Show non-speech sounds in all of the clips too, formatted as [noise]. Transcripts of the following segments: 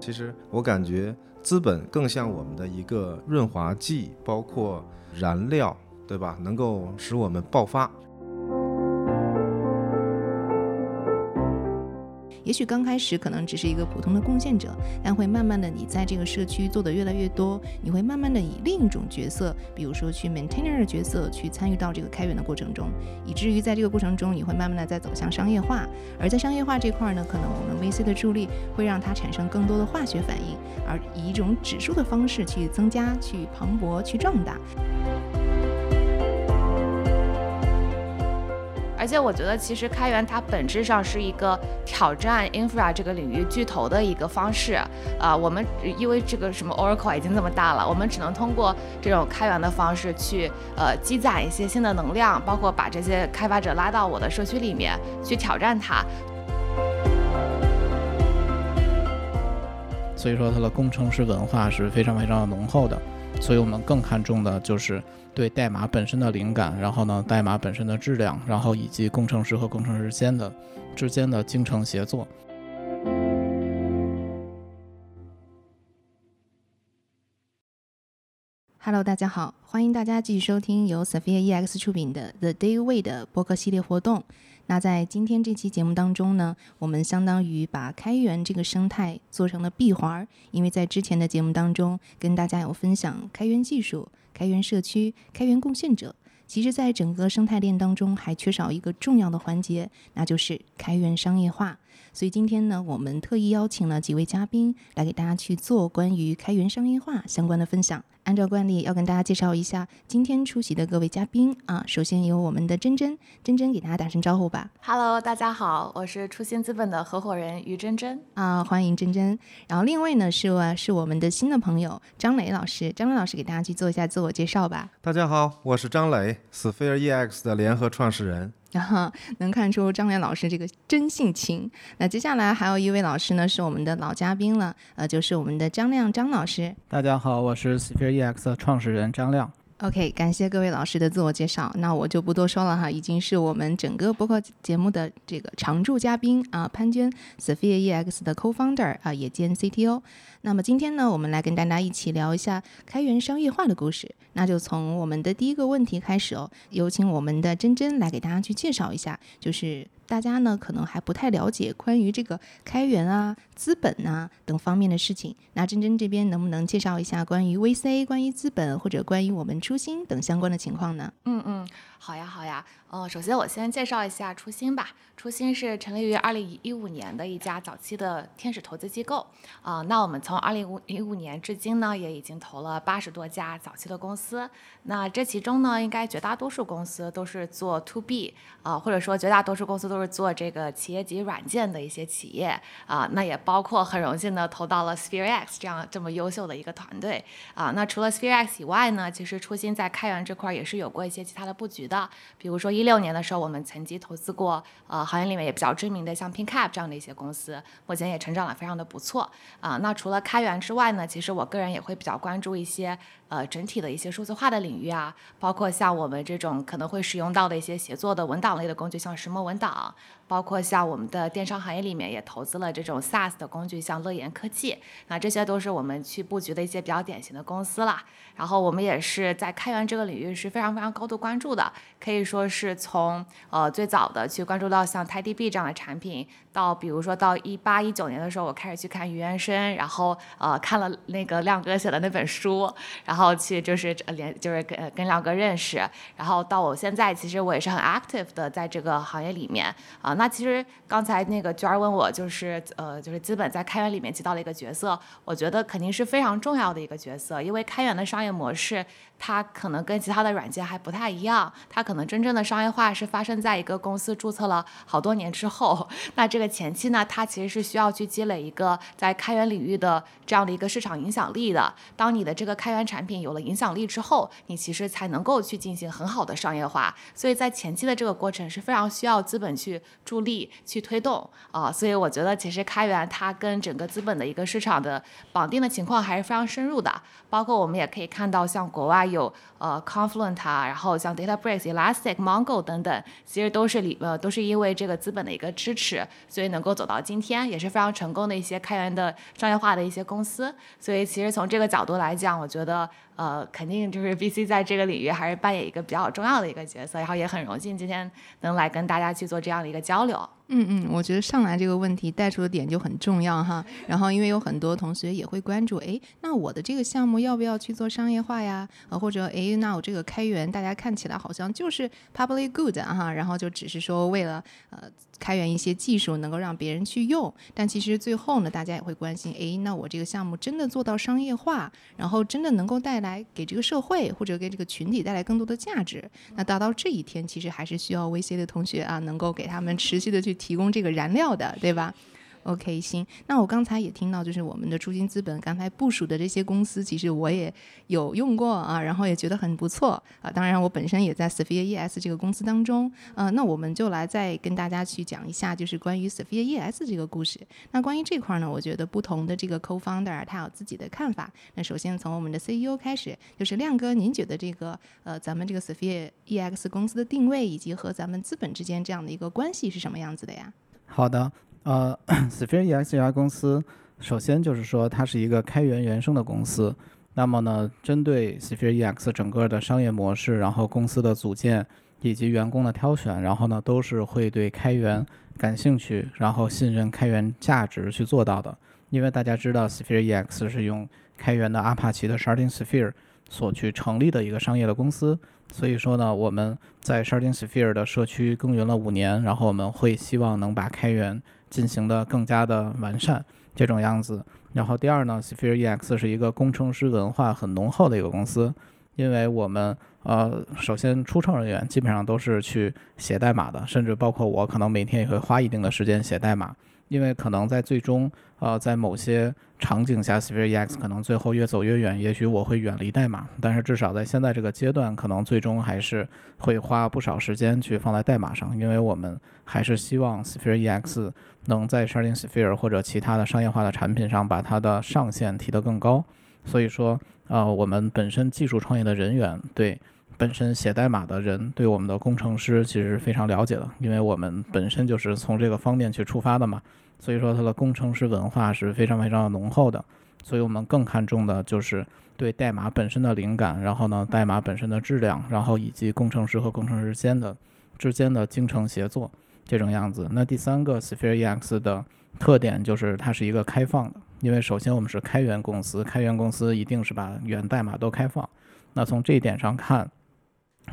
其实我感觉资本更像我们的一个润滑剂，包括燃料，对吧？能够使我们爆发。也许刚开始可能只是一个普通的贡献者，但会慢慢的，你在这个社区做的越来越多，你会慢慢的以另一种角色，比如说去 maintainer 的角色去参与到这个开源的过程中，以至于在这个过程中，你会慢慢的在走向商业化。而在商业化这块呢，可能我们 VC 的助力会让它产生更多的化学反应，而以一种指数的方式去增加、去磅礴、去壮大。而且我觉得，其实开源它本质上是一个挑战 infra 这个领域巨头的一个方式。啊，我们因为这个什么 Oracle 已经这么大了，我们只能通过这种开源的方式去呃积攒一些新的能量，包括把这些开发者拉到我的社区里面去挑战它。所以说，它的工程师文化是非常非常浓厚的。所以我们更看重的就是对代码本身的灵感，然后呢，代码本身的质量，然后以及工程师和工程师间的之间的精诚协作。Hello，大家好，欢迎大家继续收听由 Sophia EX 出品的 The Day Way 的播客系列活动。那在今天这期节目当中呢，我们相当于把开源这个生态做成了闭环，因为在之前的节目当中跟大家有分享开源技术、开源社区、开源贡献者，其实在整个生态链当中还缺少一个重要的环节，那就是开源商业化。所以今天呢，我们特意邀请了几位嘉宾来给大家去做关于开源商业化相关的分享。按照惯例，要跟大家介绍一下今天出席的各位嘉宾啊。首先由我们的珍珍，珍珍给大家打声招呼吧。Hello，大家好，我是初心资本的合伙人于珍珍啊，欢迎珍珍。然后另一位呢是是我们的新的朋友张磊老师，张磊老师给大家去做一下自我介绍吧。大家好，我是张磊，Sphere EX 的联合创始人。然 [laughs] 后能看出张磊老师这个真性情。那接下来还有一位老师呢，是我们的老嘉宾了，呃，就是我们的张亮张老师。大家好，我是 Sphere EX 的创始人张亮。OK，感谢各位老师的自我介绍，那我就不多说了哈，已经是我们整个播客节目的这个常驻嘉宾啊，潘娟，Sophia EX 的 Co-founder 啊，也兼 CTO。那么今天呢，我们来跟大家一起聊一下开源商业化的故事。那就从我们的第一个问题开始哦，有请我们的珍珍来给大家去介绍一下，就是。大家呢可能还不太了解关于这个开源啊、资本啊等方面的事情。那珍珍这边能不能介绍一下关于 VC、关于资本或者关于我们初心等相关的情况呢？嗯嗯，好呀好呀。呃，首先我先介绍一下初心吧。初心是成立于二零一五年的一家早期的天使投资机构。啊，那我们从二零五一五年至今呢，也已经投了八十多家早期的公司。那这其中呢，应该绝大多数公司都是做 To B，啊，或者说绝大多数公司都是做这个企业级软件的一些企业。啊，那也包括很荣幸的投到了 Sphere X 这样这么优秀的一个团队。啊，那除了 Sphere X 以外呢，其实初心在开源这块也是有过一些其他的布局的，比如说一六年的时候，我们曾经投资过，呃，行业里面也比较知名的像 PinCap 这样的一些公司，目前也成长的非常的不错。啊，那除了开源之外呢，其实我个人也会比较关注一些，呃，整体的一些数字化的领域啊，包括像我们这种可能会使用到的一些协作的文档类的工具，像石墨文档。包括像我们的电商行业里面也投资了这种 SaaS 的工具，像乐言科技，那这些都是我们去布局的一些比较典型的公司了。然后我们也是在开源这个领域是非常非常高度关注的，可以说是从呃最早的去关注到像 TiDB 这样的产品，到比如说到一八一九年的时候，我开始去看余元生，然后呃看了那个亮哥写的那本书，然后去就是连就是跟跟亮哥认识，然后到我现在其实我也是很 active 的在这个行业里面啊。那其实刚才那个娟儿问我，就是呃，就是资本在开源里面起到了一个角色，我觉得肯定是非常重要的一个角色，因为开源的商业模式。它可能跟其他的软件还不太一样，它可能真正的商业化是发生在一个公司注册了好多年之后。那这个前期呢，它其实是需要去积累一个在开源领域的这样的一个市场影响力的。当你的这个开源产品有了影响力之后，你其实才能够去进行很好的商业化。所以在前期的这个过程是非常需要资本去助力、去推动啊。所以我觉得其实开源它跟整个资本的一个市场的绑定的情况还是非常深入的。包括我们也可以看到，像国外有呃 Confluent 啊，然后像 DataBricks、Elastic、Mongo 等等，其实都是里呃都是因为这个资本的一个支持，所以能够走到今天，也是非常成功的一些开源的商业化的一些公司。所以其实从这个角度来讲，我觉得。呃，肯定就是 BC 在这个领域还是扮演一个比较重要的一个角色，然后也很荣幸今天能来跟大家去做这样的一个交流。嗯嗯，我觉得上来这个问题带出的点就很重要哈。然后因为有很多同学也会关注，哎，那我的这个项目要不要去做商业化呀？呃，或者哎，那我这个开源大家看起来好像就是 public good 哈，然后就只是说为了呃开源一些技术能够让别人去用，但其实最后呢，大家也会关心，哎，那我这个项目真的做到商业化，然后真的能够带来。给这个社会或者给这个群体带来更多的价值，那达到这一天，其实还是需要 VC 的同学啊，能够给他们持续的去提供这个燃料的，对吧？OK，行。那我刚才也听到，就是我们的初心资本刚才部署的这些公司，其实我也有用过啊，然后也觉得很不错啊。当然，我本身也在 Sophia ES 这个公司当中。呃，那我们就来再跟大家去讲一下，就是关于 Sophia ES 这个故事。那关于这块呢，我觉得不同的这个 Co-founder 他有自己的看法。那首先从我们的 CEO 开始，就是亮哥，您觉得这个呃，咱们这个 Sophia EX 公司的定位以及和咱们资本之间这样的一个关系是什么样子的呀？好的。呃，Sphere EX 这家公司，首先就是说它是一个开源原生的公司。那么呢，针对 Sphere EX 整个的商业模式，然后公司的组建以及员工的挑选，然后呢，都是会对开源感兴趣，然后信任开源价值去做到的。因为大家知道，Sphere EX 是用开源的阿帕奇的 Sharding Sphere 所去成立的一个商业的公司。所以说呢，我们在 Sharding Sphere 的社区耕耘了五年，然后我们会希望能把开源进行的更加的完善这种样子。然后第二呢，Sphere EX 是一个工程师文化很浓厚的一个公司，因为我们呃，首先初创人员基本上都是去写代码的，甚至包括我可能每天也会花一定的时间写代码。因为可能在最终，呃，在某些场景下，Sphere EX 可能最后越走越远，也许我会远离代码，但是至少在现在这个阶段，可能最终还是会花不少时间去放在代码上，因为我们还是希望 Sphere EX 能在 Sharding Sphere 或者其他的商业化的产品上把它的上限提得更高。所以说，呃，我们本身技术创业的人员对。本身写代码的人对我们的工程师其实是非常了解的，因为我们本身就是从这个方面去出发的嘛，所以说它的工程师文化是非常非常浓厚的，所以我们更看重的就是对代码本身的灵感，然后呢，代码本身的质量，然后以及工程师和工程师间的之间的精诚协作这种样子。那第三个 Sphere EX 的特点就是它是一个开放的，因为首先我们是开源公司，开源公司一定是把源代码都开放。那从这一点上看。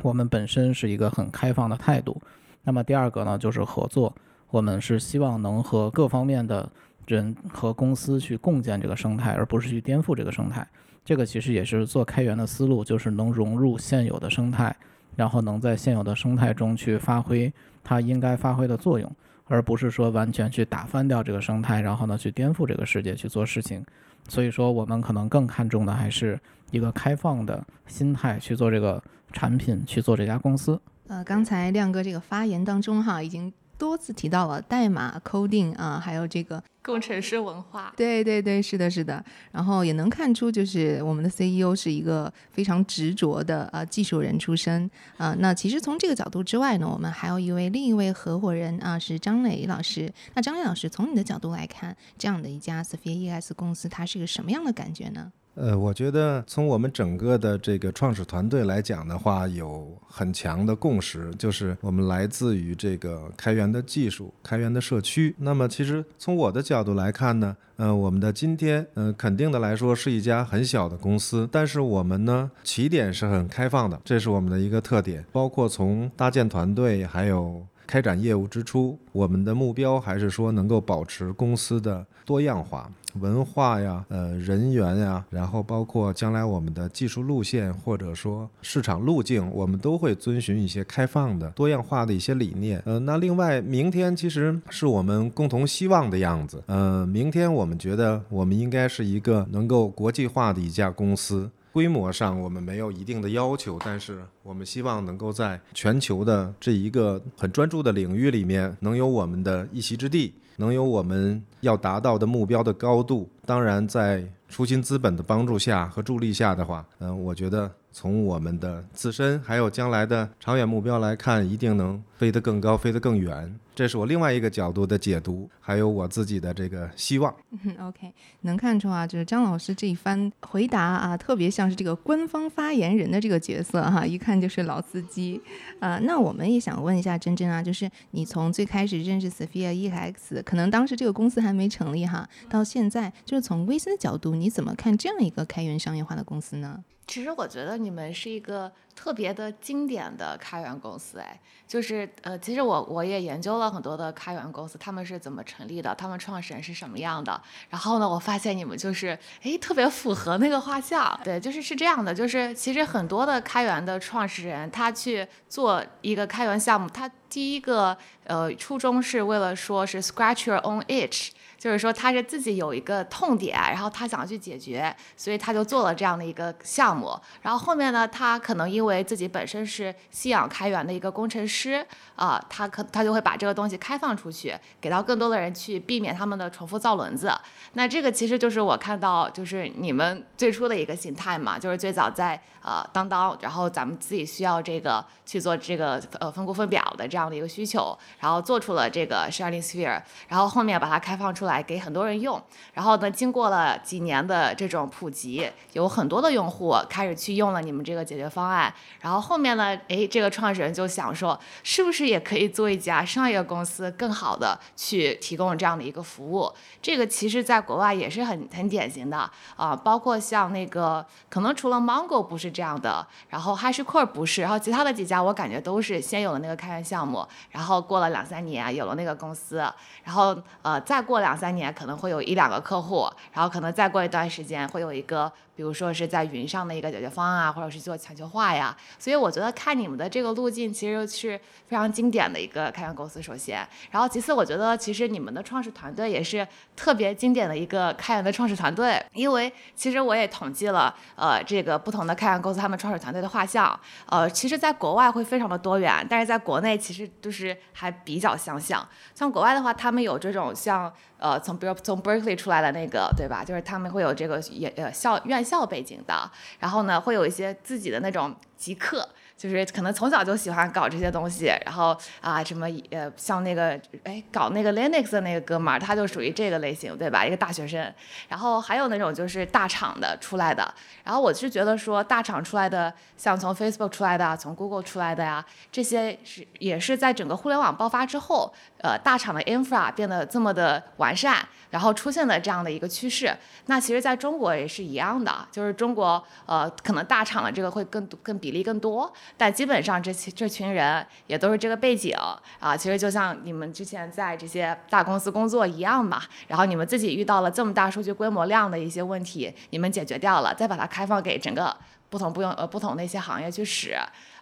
我们本身是一个很开放的态度，那么第二个呢，就是合作。我们是希望能和各方面的人和公司去共建这个生态，而不是去颠覆这个生态。这个其实也是做开源的思路，就是能融入现有的生态，然后能在现有的生态中去发挥它应该发挥的作用，而不是说完全去打翻掉这个生态，然后呢去颠覆这个世界去做事情。所以说，我们可能更看重的还是一个开放的心态去做这个产品，去做这家公司。呃，刚才亮哥这个发言当中哈，已经。多次提到了代码 coding 啊，还有这个工程师文化。对对对，是的，是的。然后也能看出，就是我们的 CEO 是一个非常执着的呃技术人出身啊。那其实从这个角度之外呢，我们还有一位另一位合伙人啊，是张磊老师。那张磊老师，从你的角度来看，这样的一家 Sophia ES 公司，它是一个什么样的感觉呢？呃，我觉得从我们整个的这个创始团队来讲的话，有很强的共识，就是我们来自于这个开源的技术、开源的社区。那么，其实从我的角度来看呢，呃，我们的今天，嗯，肯定的来说是一家很小的公司，但是我们呢，起点是很开放的，这是我们的一个特点。包括从搭建团队，还有开展业务之初，我们的目标还是说能够保持公司的多样化。文化呀，呃，人员呀，然后包括将来我们的技术路线或者说市场路径，我们都会遵循一些开放的、多样化的一些理念。呃，那另外，明天其实是我们共同希望的样子。呃，明天我们觉得我们应该是一个能够国际化的一家公司。规模上我们没有一定的要求，但是我们希望能够在全球的这一个很专注的领域里面，能有我们的一席之地，能有我们要达到的目标的高度。当然，在初心资本的帮助下和助力下的话，嗯，我觉得。从我们的自身还有将来的长远目标来看，一定能飞得更高，飞得更远。这是我另外一个角度的解读，还有我自己的这个希望。[laughs] OK，能看出啊，就是张老师这一番回答啊，特别像是这个官方发言人的这个角色哈，一看就是老司机。啊，那我们也想问一下珍珍啊，就是你从最开始认识 Sophia EX，可能当时这个公司还没成立哈，到现在，就是从 VC 的角度，你怎么看这样一个开源商业化的公司呢？其实我觉得你们是一个特别的经典的开源公司，哎，就是呃，其实我我也研究了很多的开源公司，他们是怎么成立的，他们创始人是什么样的。然后呢，我发现你们就是哎，特别符合那个画像。对，就是是这样的，就是其实很多的开源的创始人，他去做一个开源项目，他第一个呃初衷是为了说是 scratch your own itch。就是说他是自己有一个痛点，然后他想去解决，所以他就做了这样的一个项目。然后后面呢，他可能因为自己本身是信仰开源的一个工程师啊，他可他就会把这个东西开放出去，给到更多的人去避免他们的重复造轮子。那这个其实就是我看到就是你们最初的一个形态嘛，就是最早在呃当当，然后咱们自己需要这个去做这个呃分工分表的这这样的一个需求，然后做出了这个 Sharing Sphere，然后后面把它开放出。来给很多人用，然后呢，经过了几年的这种普及，有很多的用户开始去用了你们这个解决方案，然后后面呢，哎，这个创始人就想说，是不是也可以做一家商业公司，更好的去提供这样的一个服务？这个其实在国外也是很很典型的啊，包括像那个可能除了 Mongo 不是这样的，然后 HashiCorp 不是，然后其他的几家我感觉都是先有了那个开源项目，然后过了两三年有了那个公司，然后呃再过两。三年可能会有一两个客户，然后可能再过一段时间会有一个。比如说是在云上的一个解决方案啊，或者是做全球化呀，所以我觉得看你们的这个路径其实是非常经典的一个开源公司。首先，然后其次，我觉得其实你们的创始团队也是特别经典的一个开源的创始团队，因为其实我也统计了，呃，这个不同的开源公司他们创始团队的画像，呃，其实在国外会非常的多元，但是在国内其实就是还比较相像。像国外的话，他们有这种像呃从比如从 Berkeley 出来的那个，对吧？就是他们会有这个也呃校院。校背景的，然后呢，会有一些自己的那种极客。就是可能从小就喜欢搞这些东西，然后啊什么呃像那个哎搞那个 Linux 的那个哥们儿，他就属于这个类型，对吧？一个大学生。然后还有那种就是大厂的出来的。然后我是觉得说大厂出来的，像从 Facebook 出来的，从 Google 出来的呀，这些是也是在整个互联网爆发之后，呃大厂的 infra 变得这么的完善，然后出现了这样的一个趋势。那其实在中国也是一样的，就是中国呃可能大厂的这个会更更比例更多。但基本上这这群人也都是这个背景啊，其实就像你们之前在这些大公司工作一样嘛。然后你们自己遇到了这么大数据规模量的一些问题，你们解决掉了，再把它开放给整个不同不用呃不同的一些行业去使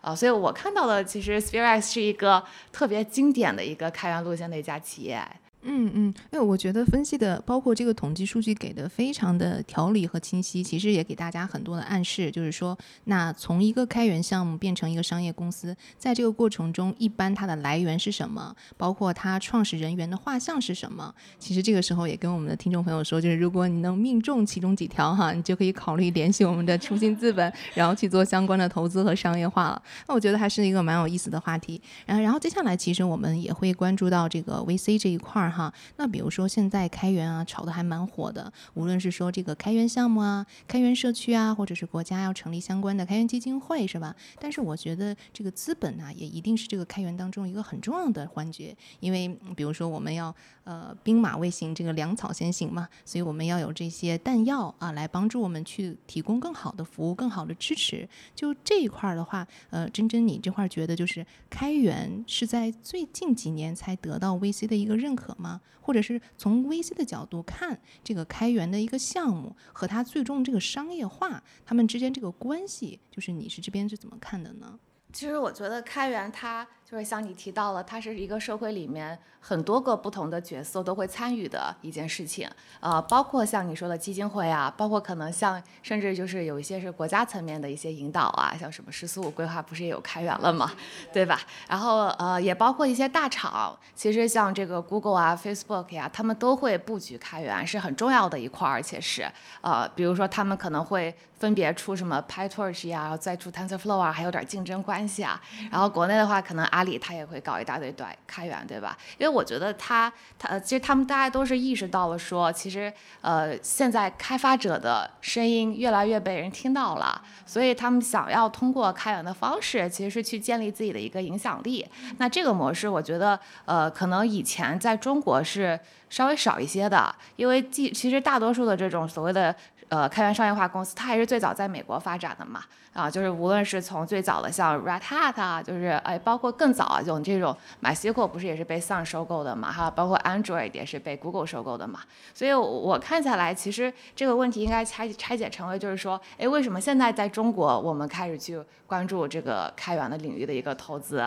啊。所以我看到的其实 SphereX 是一个特别经典的一个开源路线的一家企业。嗯嗯，因为我觉得分析的包括这个统计数据给的非常的条理和清晰，其实也给大家很多的暗示，就是说，那从一个开源项目变成一个商业公司，在这个过程中，一般它的来源是什么，包括它创始人员的画像是什么。其实这个时候也跟我们的听众朋友说，就是如果你能命中其中几条哈，你就可以考虑联系我们的初心资本，然后去做相关的投资和商业化了。那我觉得还是一个蛮有意思的话题。然后，然后接下来其实我们也会关注到这个 VC 这一块儿。哈，那比如说现在开源啊，炒的还蛮火的。无论是说这个开源项目啊、开源社区啊，或者是国家要成立相关的开源基金会，是吧？但是我觉得这个资本呢，也一定是这个开源当中一个很重要的环节。因为比如说我们要呃兵马未行，这个粮草先行嘛，所以我们要有这些弹药啊，来帮助我们去提供更好的服务、更好的支持。就这一块儿的话，呃，真真你这块儿觉得就是开源是在最近几年才得到 VC 的一个认可吗？或者是从 VC 的角度看这个开源的一个项目和它最终这个商业化，他们之间这个关系，就是你是这边是怎么看的呢？其实我觉得开源它就是像你提到了，它是一个社会里面很多个不同的角色都会参与的一件事情，呃，包括像你说的基金会啊，包括可能像甚至就是有一些是国家层面的一些引导啊，像什么“十四五”规划不是也有开源了嘛，对吧？然后呃，也包括一些大厂，其实像这个 Google 啊、Facebook 呀，他们都会布局开源，是很重要的一块，而且是呃，比如说他们可能会。分别出什么 PyTorch 呀，然后再出 TensorFlow 啊，还有点竞争关系啊。然后国内的话，可能阿里它也会搞一大堆对开源，对吧？因为我觉得它它其实他们大家都是意识到了说，其实呃现在开发者的声音越来越被人听到了，所以他们想要通过开源的方式，其实是去建立自己的一个影响力。那这个模式，我觉得呃可能以前在中国是稍微少一些的，因为其其实大多数的这种所谓的。呃，开源商业化公司，它还是最早在美国发展的嘛。啊，就是无论是从最早的像 Red Hat 啊，就是哎，包括更早啊，就这种 MySQL 不是也是被 Sun 收购的嘛？哈，包括 Android 也是被 Google 收购的嘛。所以我看下来，其实这个问题应该拆拆解成为就是说，哎，为什么现在在中国我们开始去关注这个开源的领域的一个投资？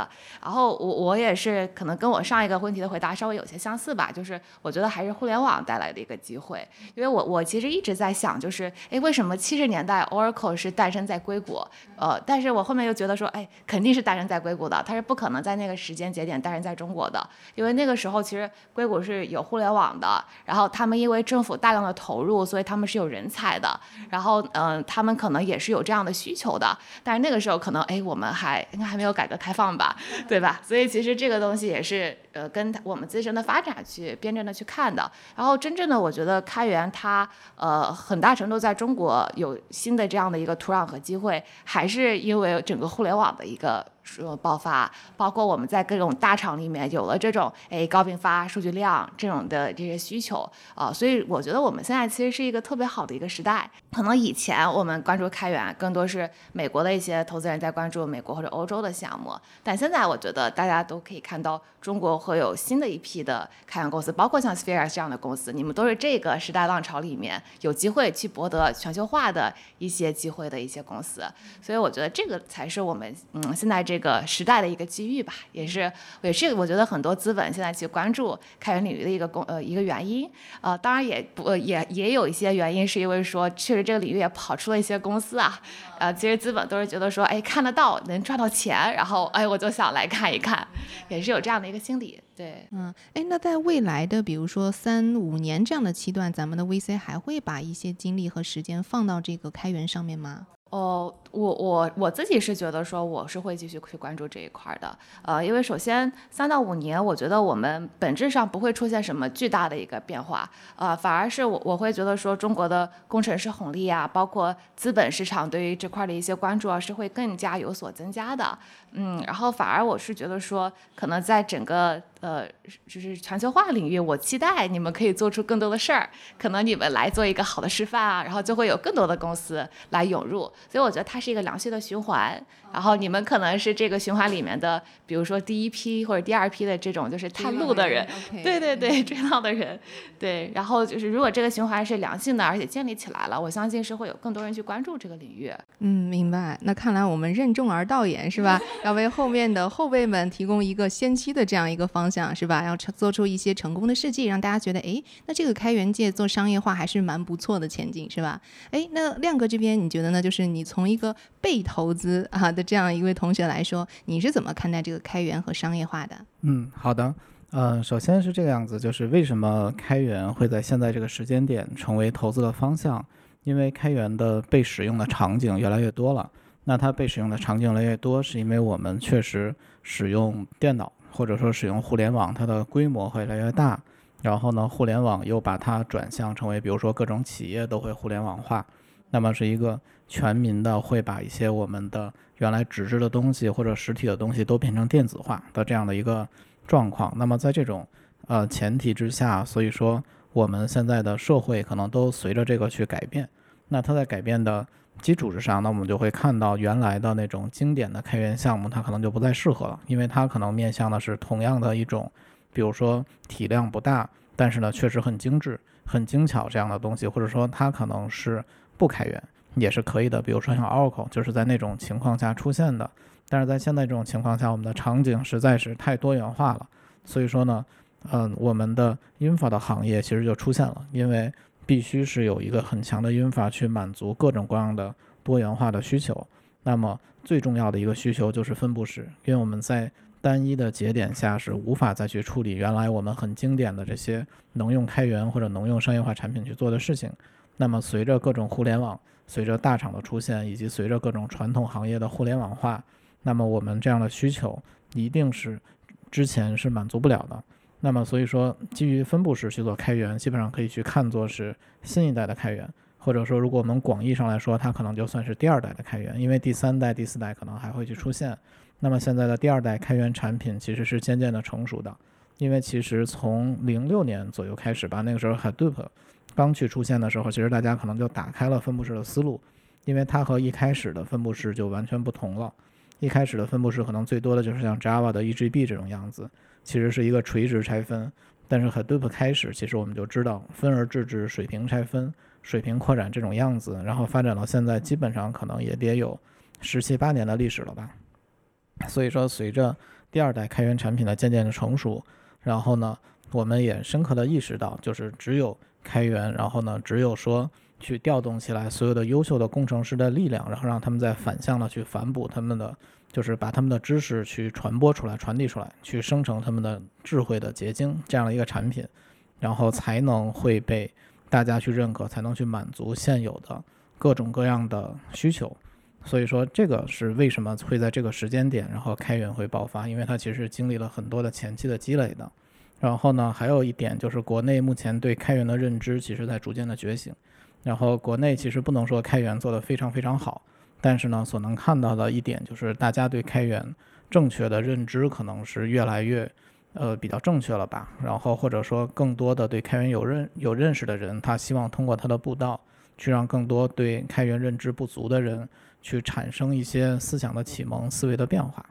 然后我我也是可能跟我上一个问题的回答稍微有些相似吧，就是我觉得还是互联网带来的一个机会，因为我我其实一直在想，就是哎，为什么七十年代 Oracle 是诞生在硅谷？呃，但是我后面又觉得说，哎，肯定是诞生在硅谷的，它是不可能在那个时间节点诞生在中国的，因为那个时候其实硅谷是有互联网的，然后他们因为政府大量的投入，所以他们是有人才的，然后嗯，他们可能也是有这样的需求的，但是那个时候可能，哎，我们还应该还没有改革开放吧，对吧？所以其实这个东西也是呃跟我们自身的发展去辩证的去看的，然后真正的我觉得开源它呃很大程度在中国有新的这样的一个土壤和机会。还是因为整个互联网的一个。说爆发，包括我们在各种大厂里面有了这种哎高并发、数据量这种的这些需求啊，所以我觉得我们现在其实是一个特别好的一个时代。可能以前我们关注开源更多是美国的一些投资人在关注美国或者欧洲的项目，但现在我觉得大家都可以看到中国会有新的一批的开源公司，包括像 Sphere 这样的公司，你们都是这个时代浪潮里面有机会去博得全球化的一些机会的一些公司，所以我觉得这个才是我们嗯现在这。这个时代的一个机遇吧，也是也是我觉得很多资本现在去关注开源领域的一个公呃一个原因。呃，当然也不也也有一些原因，是因为说确实这个领域也跑出了一些公司啊。呃，其实资本都是觉得说，哎，看得到能赚到钱，然后哎，我就想来看一看，也是有这样的一个心理。对，嗯，哎，那在未来的比如说三五年这样的期段，咱们的 VC 还会把一些精力和时间放到这个开源上面吗？哦，我我我自己是觉得说，我是会继续去关注这一块的，呃，因为首先三到五年，我觉得我们本质上不会出现什么巨大的一个变化，呃，反而是我我会觉得说，中国的工程师红利啊，包括资本市场对于这块的一些关注啊，是会更加有所增加的，嗯，然后反而我是觉得说，可能在整个。呃，就是全球化领域，我期待你们可以做出更多的事儿，可能你们来做一个好的示范啊，然后就会有更多的公司来涌入，所以我觉得它是一个良性的循环。然后你们可能是这个循环里面的，比如说第一批或者第二批的这种就是探路的人，对对对，[laughs] 追到的人，对。然后就是如果这个循环是良性的，而且建立起来了，我相信是会有更多人去关注这个领域。嗯，明白。那看来我们任重而道远是吧？[laughs] 要为后面的后辈们提供一个先期的这样一个方向是吧？要做出一些成功的事迹，让大家觉得，哎，那这个开源界做商业化还是蛮不错的前景是吧？哎，那亮哥这边你觉得呢？就是你从一个被投资啊。的这样一位同学来说，你是怎么看待这个开源和商业化的？嗯，好的，呃，首先是这个样子，就是为什么开源会在现在这个时间点成为投资的方向？因为开源的被使用的场景越来越多了。那它被使用的场景越来越多，是因为我们确实使用电脑或者说使用互联网，它的规模会越来越大。然后呢，互联网又把它转向成为，比如说各种企业都会互联网化，那么是一个全民的会把一些我们的。原来纸质的东西或者实体的东西都变成电子化的这样的一个状况，那么在这种呃前提之下，所以说我们现在的社会可能都随着这个去改变。那它在改变的基础之上，那我们就会看到原来的那种经典的开源项目，它可能就不再适合了，因为它可能面向的是同样的一种，比如说体量不大，但是呢确实很精致、很精巧这样的东西，或者说它可能是不开源。也是可以的，比如说像 Oracle，就是在那种情况下出现的。但是在现在这种情况下，我们的场景实在是太多元化了，所以说呢，嗯，我们的 infra 的行业其实就出现了，因为必须是有一个很强的语法去满足各种各样的多元化的需求。那么最重要的一个需求就是分布式，因为我们在单一的节点下是无法再去处理原来我们很经典的这些能用开源或者能用商业化产品去做的事情。那么随着各种互联网，随着大厂的出现，以及随着各种传统行业的互联网化，那么我们这样的需求一定是之前是满足不了的。那么所以说，基于分布式去做开源，基本上可以去看作是新一代的开源，或者说如果我们广义上来说，它可能就算是第二代的开源，因为第三代、第四代可能还会去出现。那么现在的第二代开源产品其实是渐渐的成熟的，因为其实从零六年左右开始吧，那个时候 Hadoop 刚去出现的时候，其实大家可能就打开了分布式的思路，因为它和一开始的分布式就完全不同了。一开始的分布式可能最多的就是像 Java 的 EJB 这种样子，其实是一个垂直拆分。但是 Hadoop 开始，其实我们就知道分而治之、水平拆分、水平扩展这种样子，然后发展到现在，基本上可能也得有十七八年的历史了吧。所以说，随着第二代开源产品的渐渐的成熟，然后呢，我们也深刻的意识到，就是只有开源，然后呢，只有说去调动起来所有的优秀的工程师的力量，然后让他们在反向的去反哺他们的，就是把他们的知识去传播出来、传递出来，去生成他们的智慧的结晶这样的一个产品，然后才能会被大家去认可，才能去满足现有的各种各样的需求。所以说，这个是为什么会在这个时间点，然后开源会爆发，因为它其实经历了很多的前期的积累的。然后呢，还有一点就是国内目前对开源的认知，其实在逐渐的觉醒。然后国内其实不能说开源做得非常非常好，但是呢，所能看到的一点就是大家对开源正确的认知可能是越来越，呃，比较正确了吧。然后或者说更多的对开源有认有认识的人，他希望通过他的步道，去让更多对开源认知不足的人。去产生一些思想的启蒙、思维的变化。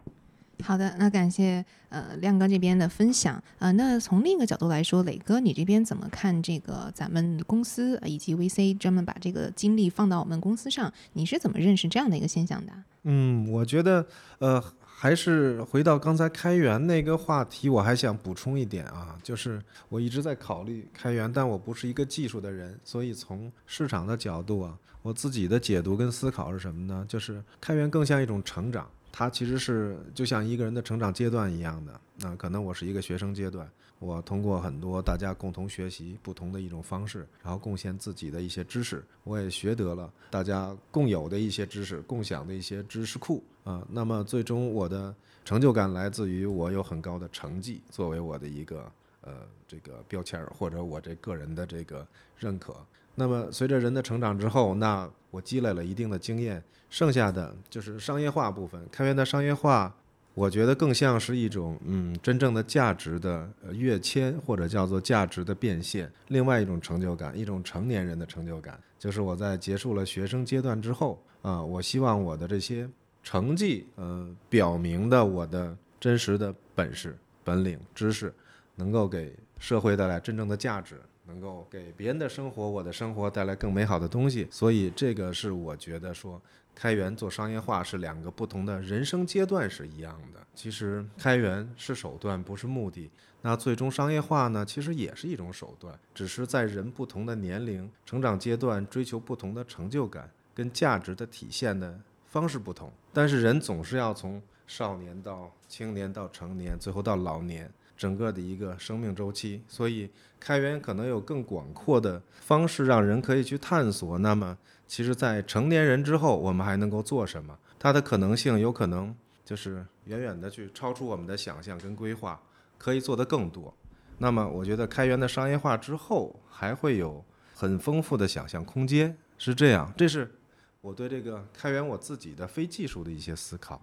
好的，那感谢呃亮哥这边的分享。呃，那从另一个角度来说，磊哥你这边怎么看这个咱们公司以及 VC 专门把这个精力放到我们公司上？你是怎么认识这样的一个现象的？嗯，我觉得呃。还是回到刚才开源那个话题，我还想补充一点啊，就是我一直在考虑开源，但我不是一个技术的人，所以从市场的角度啊，我自己的解读跟思考是什么呢？就是开源更像一种成长，它其实是就像一个人的成长阶段一样的。那可能我是一个学生阶段。我通过很多大家共同学习不同的一种方式，然后贡献自己的一些知识，我也学得了大家共有的一些知识，共享的一些知识库啊。那么最终我的成就感来自于我有很高的成绩作为我的一个呃这个标签儿，或者我这个人的这个认可。那么随着人的成长之后，那我积累了一定的经验，剩下的就是商业化部分，开源的商业化。我觉得更像是一种，嗯，真正的价值的跃迁，或者叫做价值的变现。另外一种成就感，一种成年人的成就感，就是我在结束了学生阶段之后，啊，我希望我的这些成绩，呃，表明的我的真实的本事、本领、知识，能够给社会带来真正的价值，能够给别人的生活、我的生活带来更美好的东西。所以，这个是我觉得说。开源做商业化是两个不同的人生阶段是一样的。其实开源是手段，不是目的。那最终商业化呢？其实也是一种手段，只是在人不同的年龄、成长阶段追求不同的成就感跟价值的体现的方式不同。但是人总是要从少年到青年到成年，最后到老年，整个的一个生命周期。所以开源可能有更广阔的方式让人可以去探索。那么。其实，在成年人之后，我们还能够做什么？它的可能性有可能就是远远的去超出我们的想象跟规划，可以做得更多。那么，我觉得开源的商业化之后，还会有很丰富的想象空间。是这样，这是我对这个开源我自己的非技术的一些思考。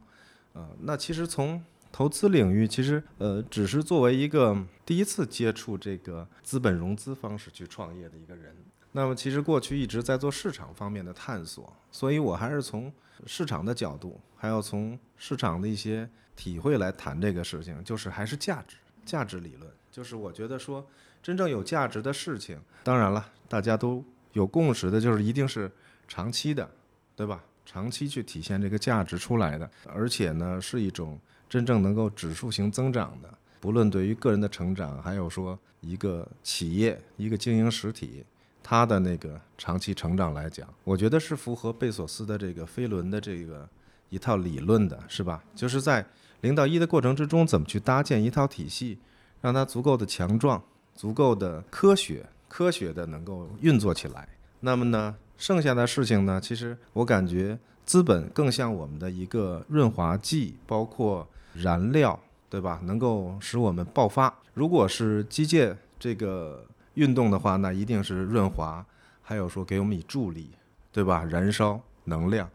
呃，那其实从投资领域，其实呃，只是作为一个第一次接触这个资本融资方式去创业的一个人。那么，其实过去一直在做市场方面的探索，所以我还是从市场的角度，还要从市场的一些体会来谈这个事情，就是还是价值、价值理论。就是我觉得说，真正有价值的事情，当然了，大家都有共识的，就是一定是长期的，对吧？长期去体现这个价值出来的，而且呢是一种真正能够指数型增长的。不论对于个人的成长，还有说一个企业、一个经营实体，它的那个长期成长来讲，我觉得是符合贝索斯的这个飞轮的这个一套理论的，是吧？就是在零到一的过程之中，怎么去搭建一套体系，让它足够的强壮、足够的科学、科学的能够运作起来。那么呢，剩下的事情呢，其实我感觉资本更像我们的一个润滑剂，包括燃料。对吧？能够使我们爆发。如果是机械这个运动的话，那一定是润滑，还有说给我们以助力，对吧？燃烧能量。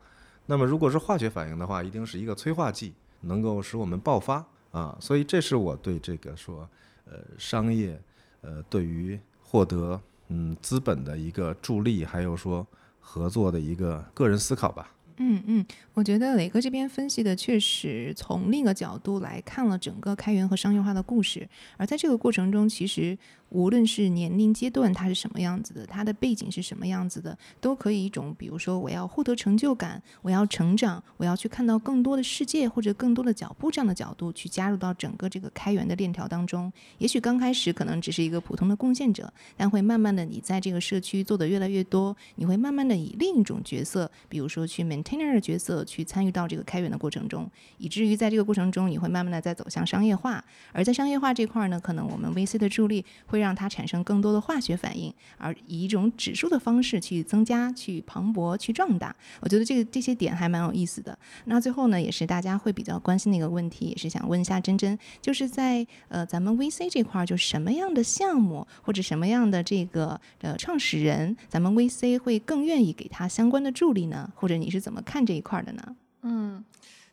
那么如果是化学反应的话，一定是一个催化剂，能够使我们爆发啊。所以这是我对这个说，呃，商业，呃，对于获得嗯资本的一个助力，还有说合作的一个个人思考吧。嗯嗯，我觉得磊哥这边分析的确实从另一个角度来看了整个开源和商业化的故事，而在这个过程中，其实。无论是年龄阶段，他是什么样子的，他的背景是什么样子的，都可以一种，比如说我要获得成就感，我要成长，我要去看到更多的世界或者更多的脚步这样的角度去加入到整个这个开源的链条当中。也许刚开始可能只是一个普通的贡献者，但会慢慢的你在这个社区做的越来越多，你会慢慢的以另一种角色，比如说去 maintainer 的角色去参与到这个开源的过程中，以至于在这个过程中你会慢慢的在走向商业化。而在商业化这块呢，可能我们 VC 的助力会。会让它产生更多的化学反应，而以一种指数的方式去增加、去磅礴、去壮大。我觉得这个这些点还蛮有意思的。那最后呢，也是大家会比较关心的一个问题，也是想问一下珍珍，就是在呃咱们 VC 这块，就什么样的项目或者什么样的这个呃创始人，咱们 VC 会更愿意给他相关的助力呢？或者你是怎么看这一块的呢？嗯。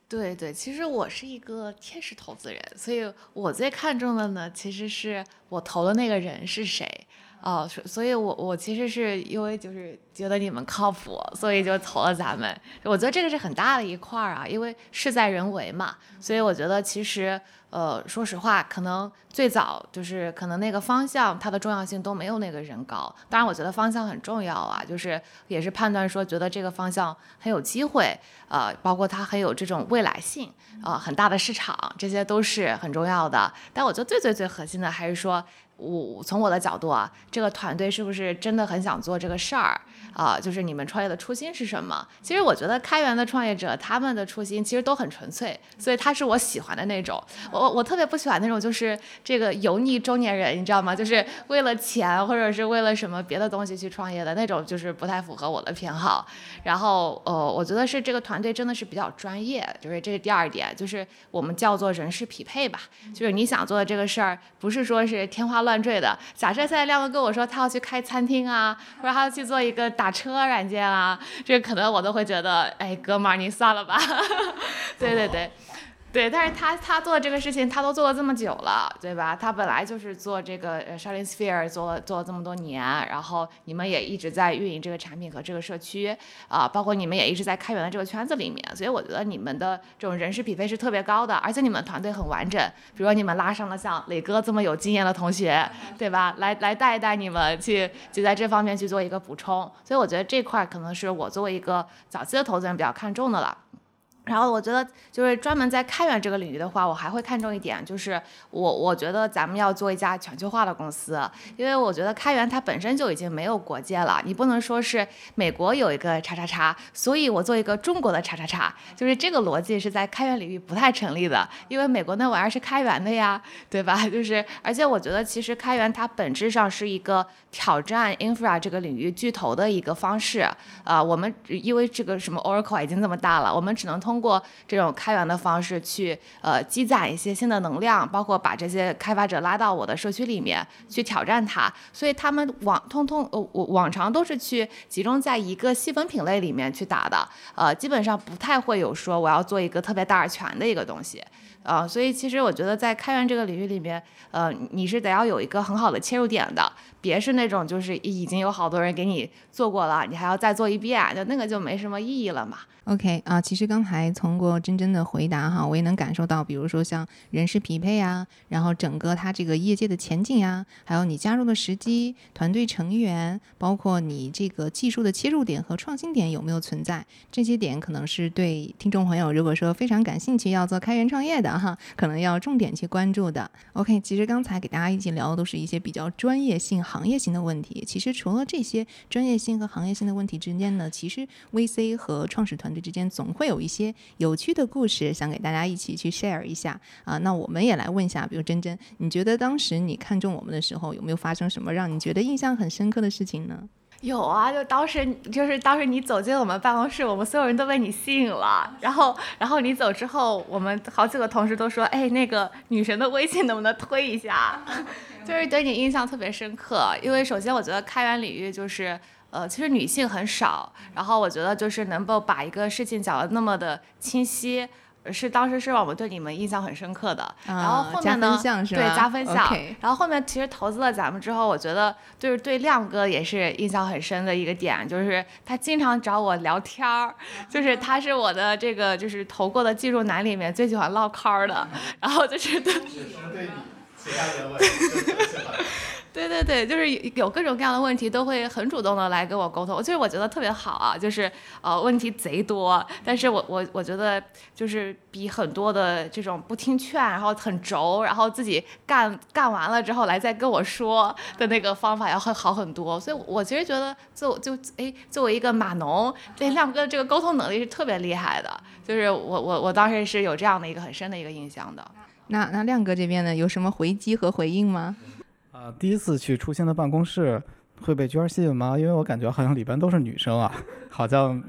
对对，其实我是一个天使投资人，所以我最看重的呢，其实是我投的那个人是谁。哦，所以，我我其实是因为就是觉得你们靠谱，所以就投了咱们。我觉得这个是很大的一块儿啊，因为事在人为嘛。所以我觉得其实，呃，说实话，可能最早就是可能那个方向它的重要性都没有那个人高。当然，我觉得方向很重要啊，就是也是判断说觉得这个方向很有机会，呃，包括它很有这种未来性，啊，很大的市场，这些都是很重要的。但我觉得最最最核心的还是说。我从我的角度啊，这个团队是不是真的很想做这个事儿啊？就是你们创业的初心是什么？其实我觉得开源的创业者他们的初心其实都很纯粹，所以他是我喜欢的那种。我我特别不喜欢那种就是这个油腻中年人，你知道吗？就是为了钱或者是为了什么别的东西去创业的那种，就是不太符合我的偏好。然后呃，我觉得是这个团队真的是比较专业，就是这是第二点，就是我们叫做人事匹配吧。就是你想做的这个事儿，不是说是天花。乱坠的。假设现在亮哥跟我说他要去开餐厅啊，或者他要去做一个打打车软件啊，这可能我都会觉得，哎，哥们儿，你算了吧。对 [laughs] 对对。对，但是他他做这个事情，他都做了这么久了，对吧？他本来就是做这个呃 Shining Sphere 做了做了这么多年，然后你们也一直在运营这个产品和这个社区啊，包括你们也一直在开源的这个圈子里面，所以我觉得你们的这种人事匹配是特别高的，而且你们团队很完整。比如说你们拉上了像磊哥这么有经验的同学，[laughs] 对吧？来来带一带你们去，就在这方面去做一个补充。所以我觉得这块可能是我作为一个早期的投资人比较看重的了。然后我觉得，就是专门在开源这个领域的话，我还会看重一点，就是我我觉得咱们要做一家全球化的公司，因为我觉得开源它本身就已经没有国界了，你不能说是美国有一个叉叉叉，所以我做一个中国的叉叉叉，就是这个逻辑是在开源领域不太成立的，因为美国那玩意儿是开源的呀，对吧？[laughs] 就是而且我觉得其实开源它本质上是一个挑战 infra 这个领域巨头的一个方式，啊，我们因为这个什么 Oracle 已经这么大了，我们只能通。通过这种开源的方式去呃积攒一些新的能量，包括把这些开发者拉到我的社区里面去挑战它，所以他们往通通呃我往常都是去集中在一个细分品类里面去打的，呃基本上不太会有说我要做一个特别大而全的一个东西。啊，所以其实我觉得在开源这个领域里面，呃，你是得要有一个很好的切入点的，别是那种就是已经有好多人给你做过了，你还要再做一遍，就那个就没什么意义了嘛。OK 啊，其实刚才通过真真的回答哈，我也能感受到，比如说像人事匹配啊，然后整个它这个业界的前景呀，还有你加入的时机、团队成员，包括你这个技术的切入点和创新点有没有存在，这些点可能是对听众朋友如果说非常感兴趣要做开源创业的哈，可能要重点去关注的。OK，其实刚才给大家一起聊的都是一些比较专业性、行业性的问题。其实除了这些专业性和行业性的问题之间呢，其实 VC 和创始团之间总会有一些有趣的故事，想给大家一起去 share 一下啊。那我们也来问一下，比如珍珍，你觉得当时你看中我们的时候，有没有发生什么让你觉得印象很深刻的事情呢？有啊，就当时就是当时你走进我们办公室，我们所有人都被你吸引了。然后，然后你走之后，我们好几个同事都说：“哎，那个女神的微信能不能推一下？” [laughs] 就是对你印象特别深刻，因为首先我觉得开源领域就是呃，其实女性很少。然后我觉得就是能够把一个事情讲得那么的清晰。是当时是让我们对你们印象很深刻的，然后后面呢，对加分项，然后后面其实投资了咱们之后，我觉得就是对亮哥也是印象很深的一个点，就是他经常找我聊天儿，就是他是我的这个就是投过的技术男里面最喜欢唠嗑儿的，然后就是对。对对对，就是有各种各样的问题，都会很主动的来跟我沟通。其实我觉得特别好啊，就是呃问题贼多，但是我我我觉得就是比很多的这种不听劝，然后很轴，然后自己干干完了之后来再跟我说的那个方法要会好很多。所以我其实觉得作就哎作为一个码农，对亮哥这个沟通能力是特别厉害的，就是我我我当时是有这样的一个很深的一个印象的。那那亮哥这边呢，有什么回击和回应吗？啊，第一次去初心的办公室会被娟儿吸引吗？因为我感觉好像里边都是女生啊，好像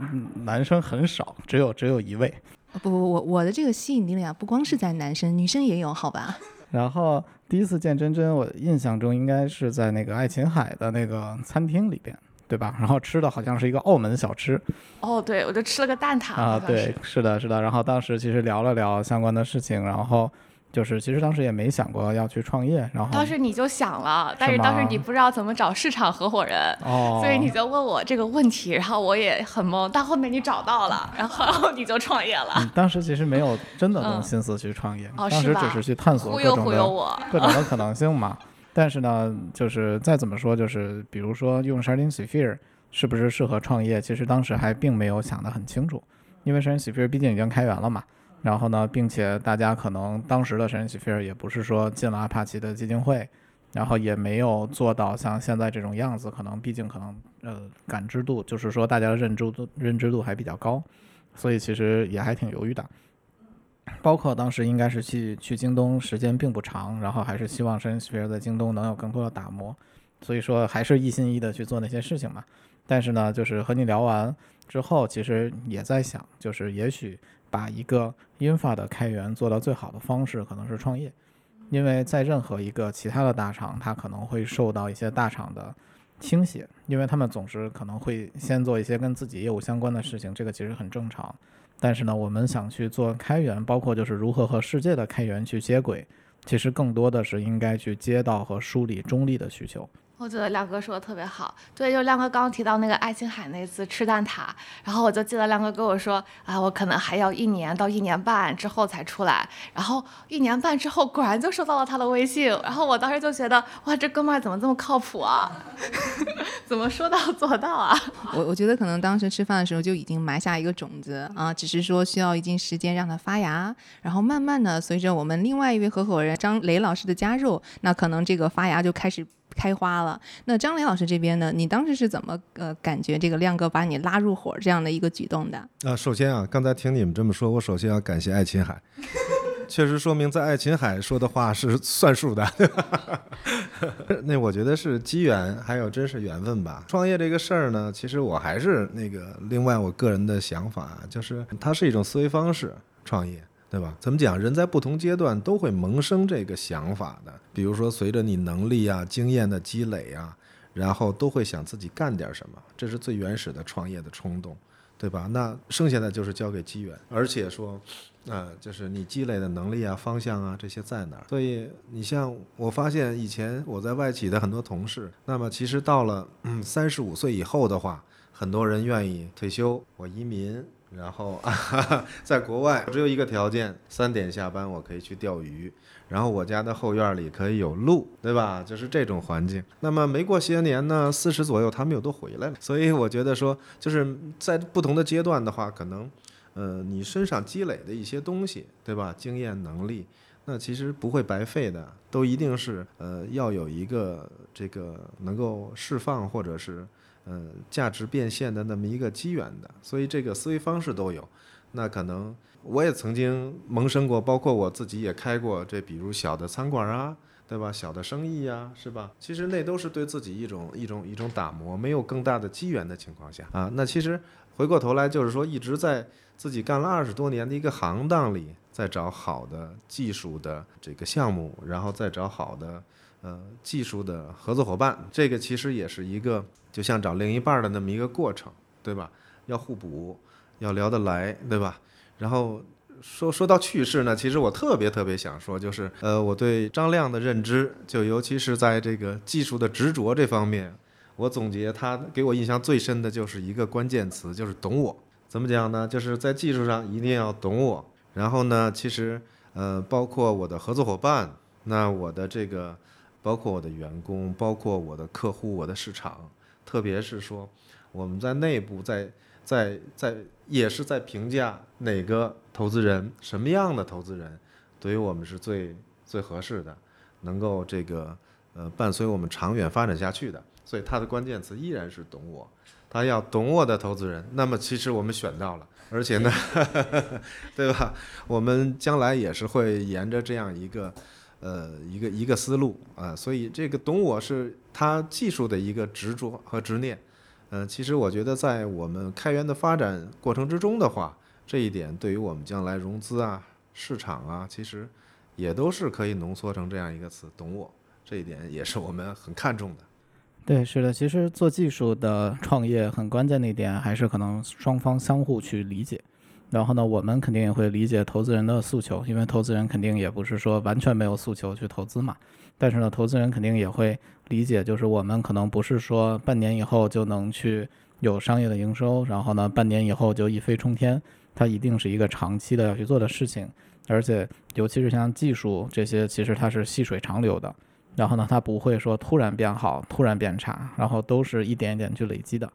男生很少，只有只有一位。不不，我我的这个吸引力啊，不光是在男生，女生也有，好吧？然后第一次见真真，我印象中应该是在那个爱琴海的那个餐厅里边，对吧？然后吃的好像是一个澳门小吃。哦，对，我就吃了个蛋挞。啊，对，是的，是的。然后当时其实聊了聊相关的事情，然后。就是其实当时也没想过要去创业，然后当时你就想了，但是当时你不知道怎么找市场合伙人，哦，所以你就问我这个问题，然后我也很懵，但后面你找到了，然后你就创业了。当时其实没有真的动心思去创业，当时只是去探索各种的各种的可能性嘛。但是呢，就是再怎么说，就是比如说用 Sharding Sphere 是不是适合创业，其实当时还并没有想得很清楚，因为 Sharding Sphere 毕竟已经开源了嘛。然后呢，并且大家可能当时的神奇 sphere 也不是说进了阿帕奇的基金会，然后也没有做到像现在这种样子，可能毕竟可能呃感知度，就是说大家的认知度认知度还比较高，所以其实也还挺犹豫的。包括当时应该是去去京东时间并不长，然后还是希望神奇 sphere 在京东能有更多的打磨，所以说还是一心一意的去做那些事情嘛。但是呢，就是和你聊完之后，其实也在想，就是也许。把一个 infra 的开源做到最好的方式可能是创业，因为在任何一个其他的大厂，它可能会受到一些大厂的倾斜，因为他们总是可能会先做一些跟自己业务相关的事情，这个其实很正常。但是呢，我们想去做开源，包括就是如何和世界的开源去接轨，其实更多的是应该去接到和梳理中立的需求。我觉得亮哥说的特别好，对，就亮哥刚刚提到那个爱琴海那次吃蛋挞，然后我就记得亮哥跟我说，啊，我可能还要一年到一年半之后才出来，然后一年半之后果然就收到了他的微信，然后我当时就觉得，哇，这哥们儿怎么这么靠谱啊？[laughs] 怎么说到做到啊？我我觉得可能当时吃饭的时候就已经埋下一个种子啊，只是说需要一定时间让它发芽，然后慢慢的随着我们另外一位合伙人张雷老师的加入，那可能这个发芽就开始。开花了。那张磊老师这边呢？你当时是怎么呃感觉这个亮哥把你拉入伙这样的一个举动的？啊，首先啊，刚才听你们这么说，我首先要感谢爱琴海，[laughs] 确实说明在爱琴海说的话是 [laughs] 算数的。[laughs] 那我觉得是机缘，还有真是缘分吧。创业这个事儿呢，其实我还是那个另外我个人的想法，就是它是一种思维方式，创业。对吧？怎么讲？人在不同阶段都会萌生这个想法的。比如说，随着你能力啊、经验的积累啊，然后都会想自己干点什么，这是最原始的创业的冲动，对吧？那剩下的就是交给机缘。而且说，呃，就是你积累的能力啊、方向啊这些在哪儿？所以你像我发现以前我在外企的很多同事，那么其实到了嗯三十五岁以后的话，很多人愿意退休，我移民。然后在国外只有一个条件，三点下班我可以去钓鱼，然后我家的后院里可以有路，对吧？就是这种环境。那么没过些年呢，四十左右他们又都回来了。所以我觉得说，就是在不同的阶段的话，可能，呃，你身上积累的一些东西，对吧？经验能力，那其实不会白费的，都一定是呃要有一个这个能够释放或者是。嗯，价值变现的那么一个机缘的，所以这个思维方式都有。那可能我也曾经萌生过，包括我自己也开过这，比如小的餐馆啊，对吧？小的生意呀，是吧？其实那都是对自己一种一种一种打磨，没有更大的机缘的情况下啊。那其实回过头来就是说，一直在自己干了二十多年的一个行当里，在找好的技术的这个项目，然后再找好的呃技术的合作伙伴，这个其实也是一个。就像找另一半的那么一个过程，对吧？要互补，要聊得来，对吧？然后说说到趣事呢，其实我特别特别想说，就是呃，我对张亮的认知，就尤其是在这个技术的执着这方面，我总结他给我印象最深的就是一个关键词，就是懂我。怎么讲呢？就是在技术上一定要懂我。然后呢，其实呃，包括我的合作伙伴，那我的这个，包括我的员工，包括我的客户，我的市场。特别是说，我们在内部在在在也是在评价哪个投资人什么样的投资人，对于我们是最最合适的，能够这个呃伴随我们长远发展下去的。所以它的关键词依然是懂我，他要懂我的投资人。那么其实我们选到了，而且呢，[laughs] 对吧？我们将来也是会沿着这样一个。呃，一个一个思路啊，所以这个懂我是他技术的一个执着和执念。嗯，其实我觉得在我们开源的发展过程之中的话，这一点对于我们将来融资啊、市场啊，其实也都是可以浓缩成这样一个词“懂我”。这一点也是我们很看重的。对，是的，其实做技术的创业很关键的一点，还是可能双方相互去理解。然后呢，我们肯定也会理解投资人的诉求，因为投资人肯定也不是说完全没有诉求去投资嘛。但是呢，投资人肯定也会理解，就是我们可能不是说半年以后就能去有商业的营收，然后呢，半年以后就一飞冲天。它一定是一个长期的要去做的事情，而且尤其是像技术这些，其实它是细水长流的。然后呢，它不会说突然变好，突然变差，然后都是一点一点去累积的。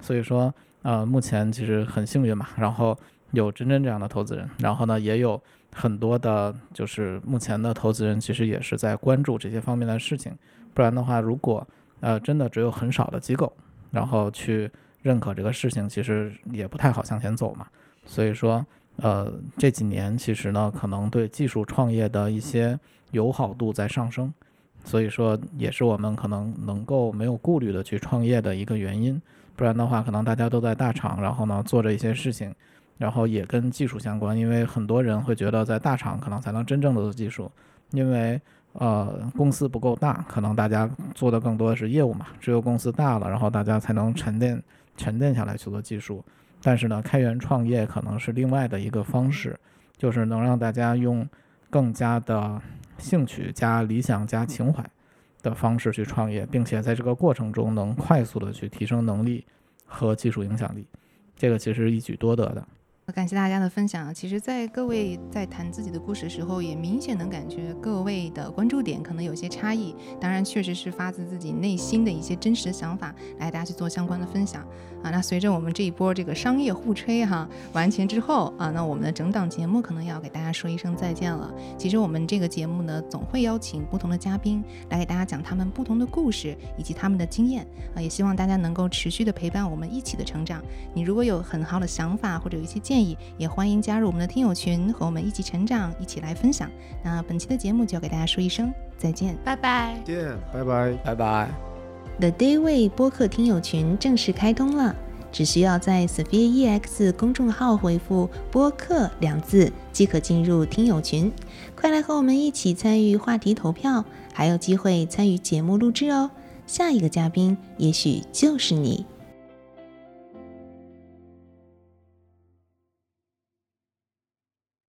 所以说，呃，目前其实很幸运嘛，然后。有真真这样的投资人，然后呢，也有很多的，就是目前的投资人其实也是在关注这些方面的事情。不然的话，如果呃真的只有很少的机构，然后去认可这个事情，其实也不太好向前走嘛。所以说，呃这几年其实呢，可能对技术创业的一些友好度在上升，所以说也是我们可能能够没有顾虑的去创业的一个原因。不然的话，可能大家都在大厂，然后呢做着一些事情。然后也跟技术相关，因为很多人会觉得在大厂可能才能真正的做技术，因为呃公司不够大，可能大家做的更多的是业务嘛。只有公司大了，然后大家才能沉淀沉淀下来去做技术。但是呢，开源创业可能是另外的一个方式，就是能让大家用更加的兴趣加理想加情怀的方式去创业，并且在这个过程中能快速的去提升能力和技术影响力，这个其实一举多得的。感谢大家的分享。其实，在各位在谈自己的故事的时候，也明显能感觉各位的关注点可能有些差异。当然，确实是发自自己内心的一些真实的想法，来大家去做相关的分享啊。那随着我们这一波这个商业互吹哈完结之后啊，那我们的整档节目可能要给大家说一声再见了。其实我们这个节目呢，总会邀请不同的嘉宾来给大家讲他们不同的故事以及他们的经验啊。也希望大家能够持续的陪伴我们一起的成长。你如果有很好的想法或者有一些建，也欢迎加入我们的听友群，和我们一起成长，一起来分享。那本期的节目就要给大家说一声再见，拜拜，见，拜拜，拜拜。The Dayway 播客听友群正式开通了，只需要在 Sophia EX 公众号回复“播客”两字，即可进入听友群。快来和我们一起参与话题投票，还有机会参与节目录制哦。下一个嘉宾也许就是你。